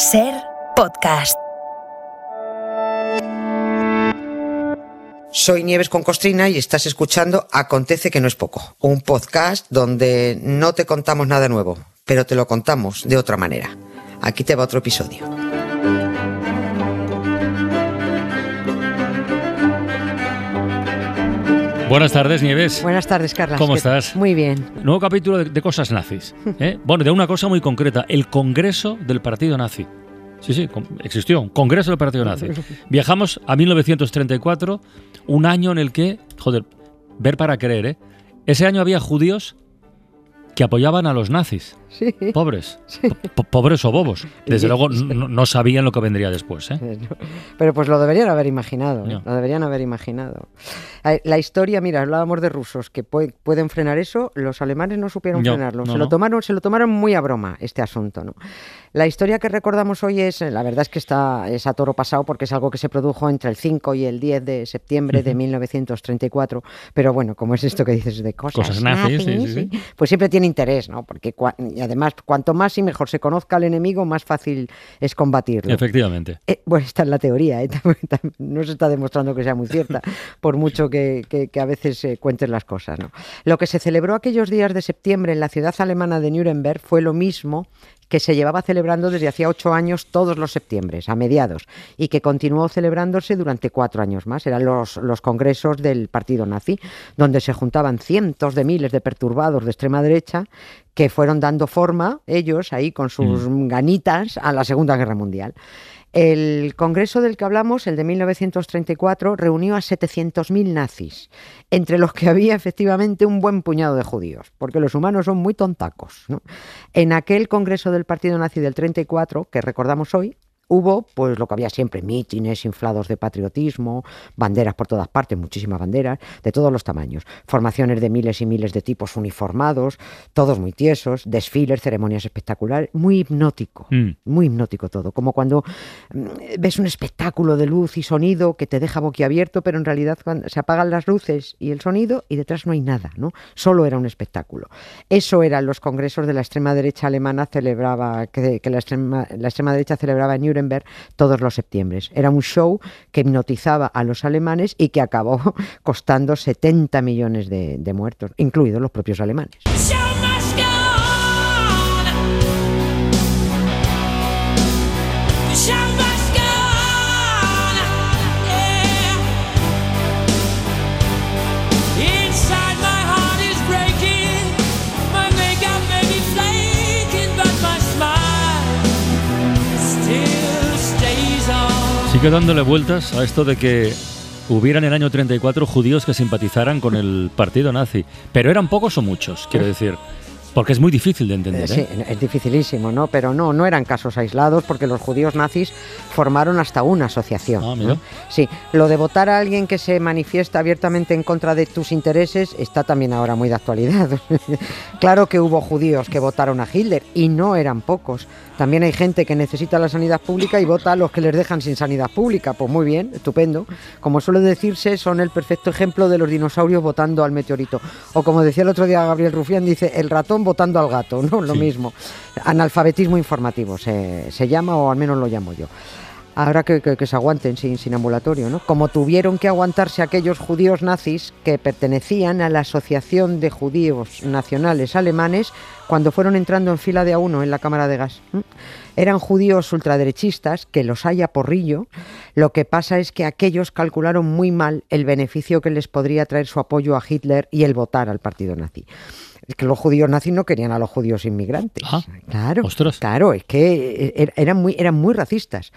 Ser podcast. Soy Nieves con Costrina y estás escuchando Acontece que no es poco, un podcast donde no te contamos nada nuevo, pero te lo contamos de otra manera. Aquí te va otro episodio. Buenas tardes, Nieves. Buenas tardes, Carla. ¿Cómo estás? Muy bien. Nuevo capítulo de, de cosas nazis. ¿eh? Bueno, de una cosa muy concreta, el Congreso del Partido Nazi. Sí, sí, existió, un Congreso del Partido Nazi. Viajamos a 1934, un año en el que, joder, ver para creer, ¿eh? Ese año había judíos que apoyaban a los nazis. Sí. Pobres. Po- pobres o bobos. Desde Sí, luego no, no sabían lo que vendría después, ¿eh? Pero pues lo deberían haber imaginado, ¿eh? Lo deberían haber imaginado. La historia, mira, hablábamos de rusos que pue- pueden frenar eso, los alemanes no supieron frenarlo, se lo tomaron, se lo tomaron muy a broma este asunto, ¿no? La historia que recordamos hoy es, eh, la verdad es que está es a toro pasado porque es algo que se produjo entre el 5 y el 10 de septiembre de 1934, pero bueno, como es esto que dices de cosas, Cosas nazis, sí, sí, sí. pues siempre tiene interés, ¿no? Porque y además cuanto más y mejor se conozca al enemigo, más fácil es combatirlo. Efectivamente. Eh, bueno, esta es la teoría, ¿eh? No se está demostrando que sea muy cierta, por mucho que, que- que a veces eh, cuentes las cosas. ¿no? Lo que se celebró aquellos días de septiembre en la ciudad alemana de Nuremberg fue lo mismo que se llevaba celebrando desde hacía ocho años todos los septiembres, a mediados, y que continuó celebrándose durante cuatro años más. Eran los, los congresos del partido nazi, donde se juntaban cientos de miles de perturbados de extrema derecha que fueron dando forma, ellos ahí con sus ganitas, a la Segunda Guerra Mundial. El congreso del que hablamos, el de 1934, reunió a 700.000 nazis, entre los que había efectivamente un buen puñado de judíos, porque los humanos son muy tontacos. ¿no? En aquel congreso del partido nazi del 34, que recordamos hoy, Hubo, pues lo que había siempre, mítines inflados de patriotismo, banderas por todas partes, muchísimas banderas, de todos los tamaños, formaciones de miles y miles de tipos uniformados, todos muy tiesos, desfiles, ceremonias espectaculares, muy hipnótico, Mm. muy hipnótico todo, como cuando mm, ves un espectáculo de luz y sonido que te deja boquiabierto, pero en realidad cuando se apagan las luces y el sonido y detrás no hay nada, ¿no? Solo era un espectáculo. Eso eran los congresos de la extrema derecha alemana celebraba que, que la extrema la extrema derecha celebraba en Nuremberg todos los septiembre. Era un show que hipnotizaba a los alemanes y que acabó costando 70 millones de, muertos, incluidos los propios alemanes. Sigue dándole vueltas a esto de que hubiera en el año 34 judíos que simpatizaran con el partido nazi. Pero eran pocos o muchos, quiero decir. Porque es muy difícil de entender. Eh, Sí, ¿eh? es dificilísimo, ¿no? Pero no, no eran casos aislados porque los judíos nazis formaron hasta una asociación. Ah, mira. ¿no? Sí, lo de votar a alguien que se manifiesta abiertamente en contra de tus intereses está también ahora muy de actualidad. claro que hubo judíos que votaron a Hitler y no eran pocos. También hay gente que necesita la sanidad pública y vota a los que les dejan sin sanidad pública. Pues muy bien, estupendo. Como suele decirse, son el perfecto ejemplo de los dinosaurios votando al meteorito. O como decía el otro día Gabriel Rufián, dice el ratón votando al gato, ¿no? Lo Sí. mismo. Analfabetismo informativo se, se llama, o al menos lo llamo yo. Ahora que, que- se aguanten sin, sin ambulatorio, ¿no? Como tuvieron que aguantarse aquellos judíos nazis que pertenecían a la Asociación de Judíos Nacionales Alemanes cuando fueron entrando en fila de a uno en la cámara de gas. Eran judíos ultraderechistas, que los haya porrillo. Lo que pasa es que aquellos calcularon muy mal el beneficio que les podría traer su apoyo a Hitler y el votar al partido nazi. Es que los judíos nazis no querían a los judíos inmigrantes. Ah, claro, ostras. claro, es que eh, er- eran muy, eran muy racistas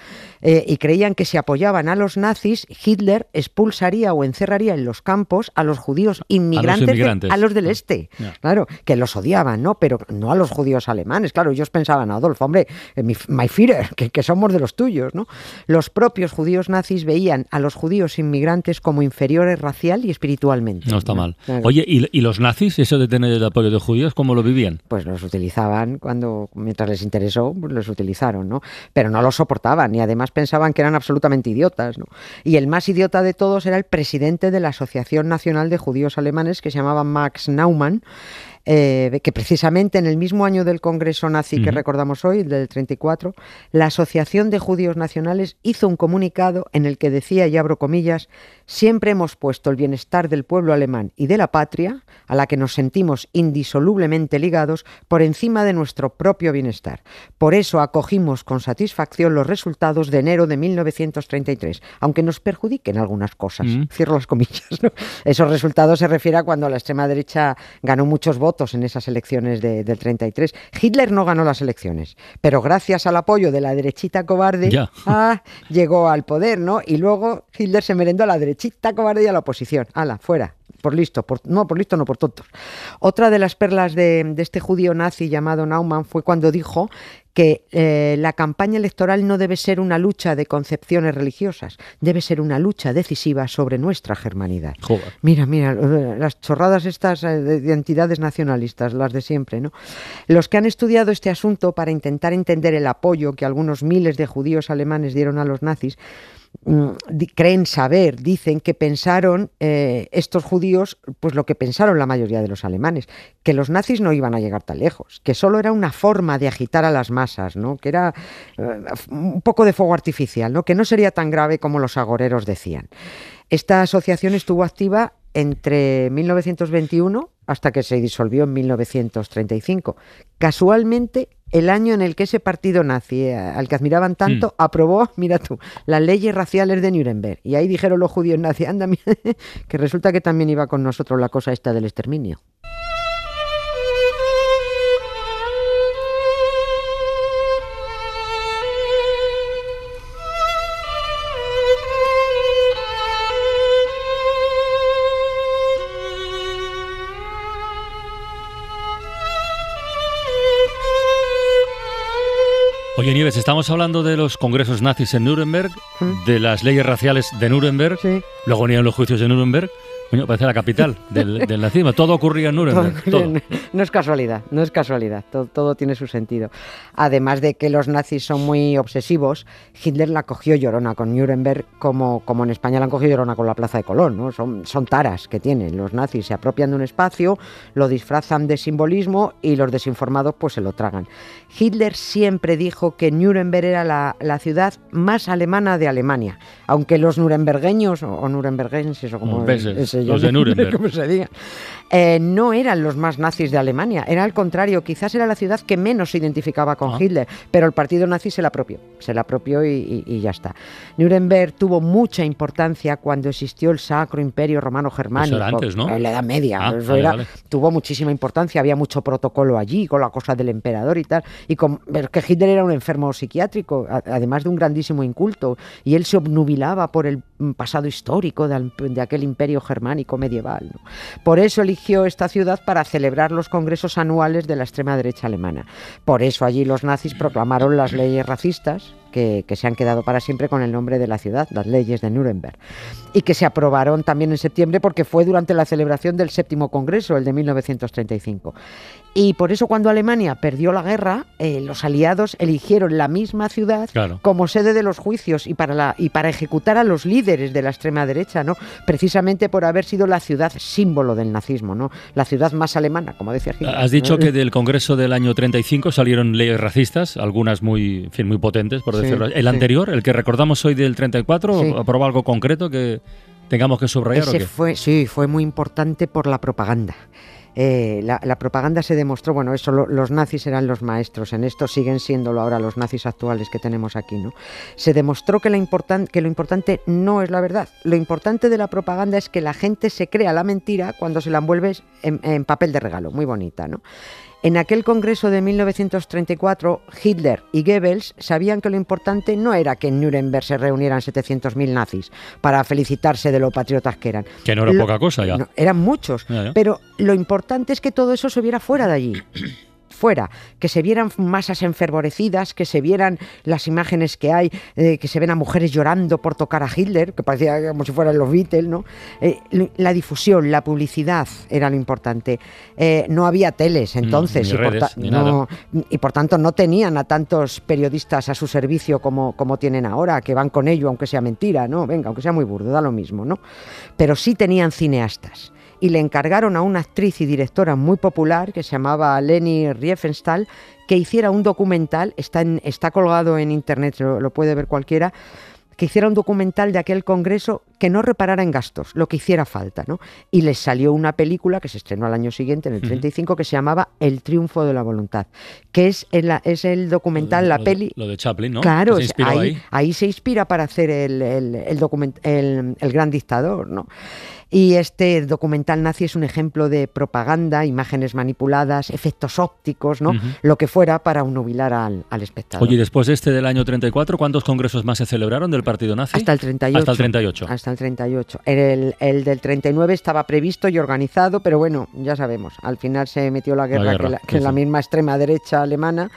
Eh, y creían que si apoyaban a los nazis, Hitler expulsaría o encerraría en los campos a los judíos inmigrantes, a los del Ah, este. Claro, que los odiaban, ¿no? Pero no a los judíos alemanes. Claro, ellos pensaban, Adolfo, hombre, eh, mi, my Führer, que, que somos de los tuyos, ¿no? Los propios judíos nazis veían a los judíos inmigrantes como inferiores racial y espiritualmente. No está mal. Claro. Oye, ¿y, y los nazis, eso de tener el apoyo de judíos, cómo lo vivían? pues los utilizaban cuando, mientras les interesó, pues los utilizaron, ¿no? Pero no los soportaban y además pensaban que eran absolutamente idiotas, ¿no? Y el más idiota de todos era el presidente de la Asociación Nacional de Judíos Alemanes, que se llamaba Max Naumann, eh, que precisamente en el mismo año del Congreso nazi que recordamos hoy, el del 34, la Asociación de Judíos Nacionales hizo un comunicado en el que decía, y abro comillas, siempre hemos puesto el bienestar del pueblo alemán y de la patria, a la que nos sentimos indisolublemente ligados, por encima de nuestro propio bienestar. Por eso acogimos con satisfacción los resultados de enero de 1933, aunque nos perjudiquen algunas cosas. Mm. Cierro las comillas. ¿no? Esos resultados se refiere a cuando la extrema derecha ganó muchos votos en esas elecciones de- del 33. Hitler no ganó las elecciones, pero gracias al apoyo de la derechita cobarde, ah, llegó al poder, ¿no? Y luego Hitler se merendó a la derechita cobarde y a la oposición. ¡Hala, fuera! Por listo, por, no por listo, no por tontos. Otra de las perlas de, de este judío nazi llamado Naumann fue cuando dijo que eh, la campaña electoral no debe ser una lucha de concepciones religiosas, debe ser una lucha decisiva sobre nuestra germanidad. Joder. Mira, mira, las chorradas estas eh, de de entidades nacionalistas, las de siempre, ¿no? Los que han estudiado este asunto para intentar entender el apoyo que algunos miles de judíos alemanes dieron a los nazis, creen saber, dicen que pensaron eh, estos judíos, pues lo que pensaron la mayoría de los alemanes, que los nazis no iban a llegar tan lejos, que solo era una forma de agitar a las masas, ¿no? Que era eh, un poco de fuego artificial, ¿no? Que no sería tan grave como los agoreros decían. Esta asociación estuvo activa entre 1921 hasta que se disolvió en 1935. Casualmente, el año en el que ese partido nazi, eh, al que admiraban tanto, aprobó, mira tú, las leyes raciales de Nuremberg. Y ahí dijeron los judíos nazis, anda, mira, que resulta que también iba con nosotros la cosa esta del exterminio. Oye, Nieves, estamos hablando de los congresos nazis en Nuremberg, de las leyes raciales de Nuremberg, Sí. luego venían los juicios de Nuremberg. Coño, parece la capital del, del nazismo. Todo ocurría en Nuremberg. todo. No es casualidad, no es casualidad, todo, todo tiene su sentido. Además de que los nazis son muy obsesivos, Hitler la cogió llorona con Nuremberg como, como en España la han cogido llorona con la Plaza de Colón, ¿no? Son, son taras que tienen. Los nazis se apropian de un espacio, lo disfrazan de simbolismo y los desinformados pues se lo tragan. Hitler siempre dijo que Nuremberg era la, la ciudad más alemana de Alemania, aunque los nurembergueños o, o nurembergenses o como los de Nuremberg. como se diga, eh, no eran los más nazis de Alemania, era al contrario, quizás era la ciudad que menos se identificaba con Ah. Hitler, pero el partido nazi se la apropió, se la apropió y, y- y ya está. Nuremberg tuvo mucha importancia cuando existió el Sacro Imperio Romano Germánico. Eso era antes, ¿no? En la Edad Media. Ah, eso vale, era- vale. Tuvo muchísima importancia, había mucho protocolo allí con la cosa del emperador y tal. Y con, que Hitler era un enfermo psiquiátrico, además de un grandísimo inculto, y él se obnubilaba por el mm, pasado histórico de, aquel imperio germánico medieval. ¿no? Por eso eligió esta ciudad para celebrar los congresos anuales de la extrema derecha alemana. Por eso allí los nazis proclamaron las leyes racistas, que, que se han quedado para siempre con el nombre de la ciudad, las leyes de Nuremberg, y que se aprobaron también en septiembre porque fue durante la celebración del séptimo congreso, el de 1935. Y por eso cuando Alemania perdió la guerra, eh, los aliados eligieron la misma ciudad Claro. como sede de los juicios y para, la, y para ejecutar a los líderes de la extrema derecha, ¿no? Precisamente por haber sido la ciudad símbolo del nazismo, ¿no? La ciudad más alemana, como decía Hitler. Has dicho ¿no? que del Congreso del año 35 salieron leyes racistas, algunas muy, en fin, muy potentes, por Sí, decirlo así. El sí. anterior, el que recordamos hoy del 34, Sí. ¿aprobó algo concreto que tengamos que subrayar o Ese qué? fue, sí, fue muy importante por la propaganda. Eh, la, propaganda se demostró, bueno, eso lo- los nazis eran los maestros en esto, siguen siéndolo ahora los nazis actuales que tenemos aquí, ¿no? Se demostró que lo importante no es la verdad. Lo importante de la propaganda es que la gente se crea la mentira cuando se la envuelves en, en papel de regalo, muy bonita, ¿no? En aquel congreso de 1934, Hitler y Goebbels sabían que lo importante no era que en Nuremberg se reunieran 700.000 nazis para felicitarse de lo patriotas que eran. Que no era Lo- poca cosa ya. no, eran muchos, Ya, ya. pero lo importante es que todo eso se viera fuera de allí. Fuera, que se vieran masas enfervorecidas, que se vieran las imágenes que hay, eh, que se ven a mujeres llorando por tocar a Hitler, que parecía como si fueran los Beatles, ¿no? Eh, la difusión, la publicidad era lo importante. Eh, no había teles entonces ni y, por redes, ni no- y por tanto no tenían a tantos periodistas a su servicio como, como tienen ahora, que van con ello aunque sea mentira, ¿no? Venga, aunque sea muy burdo, da lo mismo, ¿no? Pero sí tenían cineastas. Y le encargaron a una actriz y directora muy popular que se llamaba Leni Riefenstahl que hiciera un documental, está, en- está colgado en internet, lo, lo puede ver cualquiera, que hiciera un documental de aquel congreso que no reparara en gastos, lo que hiciera falta, ¿no? Y les salió una película que se estrenó al año siguiente, en el 35, que se llamaba El triunfo de la voluntad, que es el, es el documental, la Lo- peli... Lo de Chaplin, ¿no? Claro, se ahí, ahí. ahí se inspira para hacer el, el, el- el gran dictador, ¿no? Y este documental nazi es un ejemplo de propaganda, imágenes manipuladas, efectos ópticos, ¿no? Lo que fuera para unubilar al, al espectador. Oye, y después de este del año 34, ¿cuántos congresos más se celebraron del partido nazi? Hasta el 38. Hasta el 38. Hasta el 38. El, el del 39 estaba previsto y organizado, pero bueno, ya sabemos, al final se metió la guerra, guerra, que, la, que sí, la misma extrema derecha alemana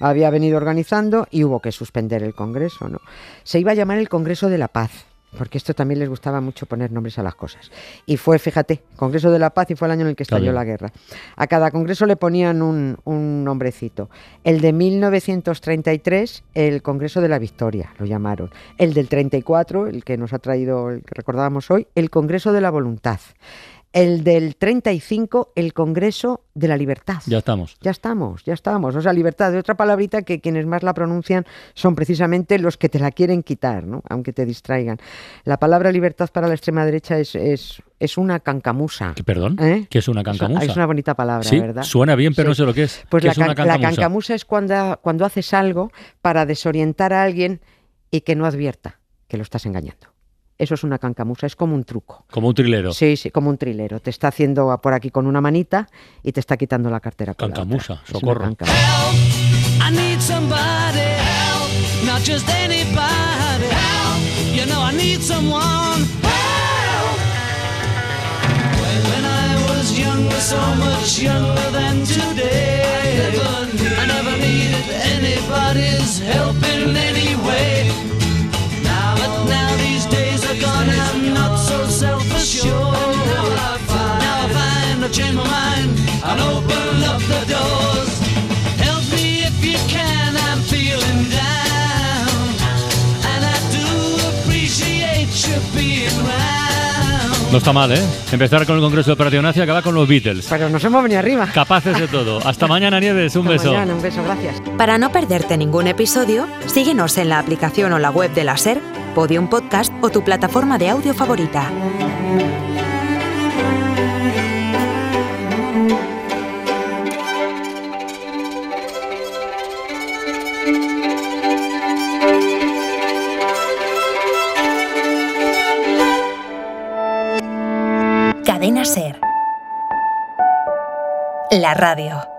había venido organizando y hubo que suspender el Congreso. ¿no? Se iba a llamar el Congreso de la Paz. Porque esto también les gustaba mucho poner nombres a las cosas. Y fue, fíjate, Congreso de la Paz y fue el año en el que estalló la guerra. A cada congreso le ponían un, un nombrecito. El de 1933, el Congreso de la Victoria, lo llamaron. El del 34, el que nos ha traído, el que recordábamos hoy, el Congreso de la Voluntad. El del 35, el Congreso de la Libertad. Ya estamos. Ya estamos, ya estamos. O sea, libertad, de otra palabrita que quienes más la pronuncian son precisamente los que te la quieren quitar, ¿no? aunque te distraigan. La palabra libertad para la extrema derecha es, es, es una cancamusa. ¿Qué, perdón? ¿Eh? ¿Qué es una cancamusa? Es una bonita palabra, sí, ¿verdad? suena bien, pero Sí. no sé lo que es. Pues ¿Qué la, es la cancamusa es cuando, cuando haces algo para desorientar a alguien y que no advierta que lo estás engañando. Eso es una cancamusa, es como un truco. Como un trilero. Sí, sí, como un trilero. Te está haciendo por aquí con una manita y te está quitando la cartera con la Cancamusa, socorro. cancamusa. I need somebody help, not just anybody help. You know I need someone help. When I was younger, so much younger than today, I never needed anybody's help in any way. Find I've changed my mind and open up the doors. Help me if you can, I'm feeling down. And I do appreciate you being round. No está mal, ¿eh? Empezar con el Congreso Partido Nazi y acabar con los Beatles. Pero nos hemos venido arriba. Capaces de todo. Hasta mañana, Nieves. Un Hasta beso. mañana, un beso, gracias. Para no perderte ningún episodio, síguenos en la aplicación o la web de la SER, Podium Podcast o tu plataforma de audio favorita. Radio.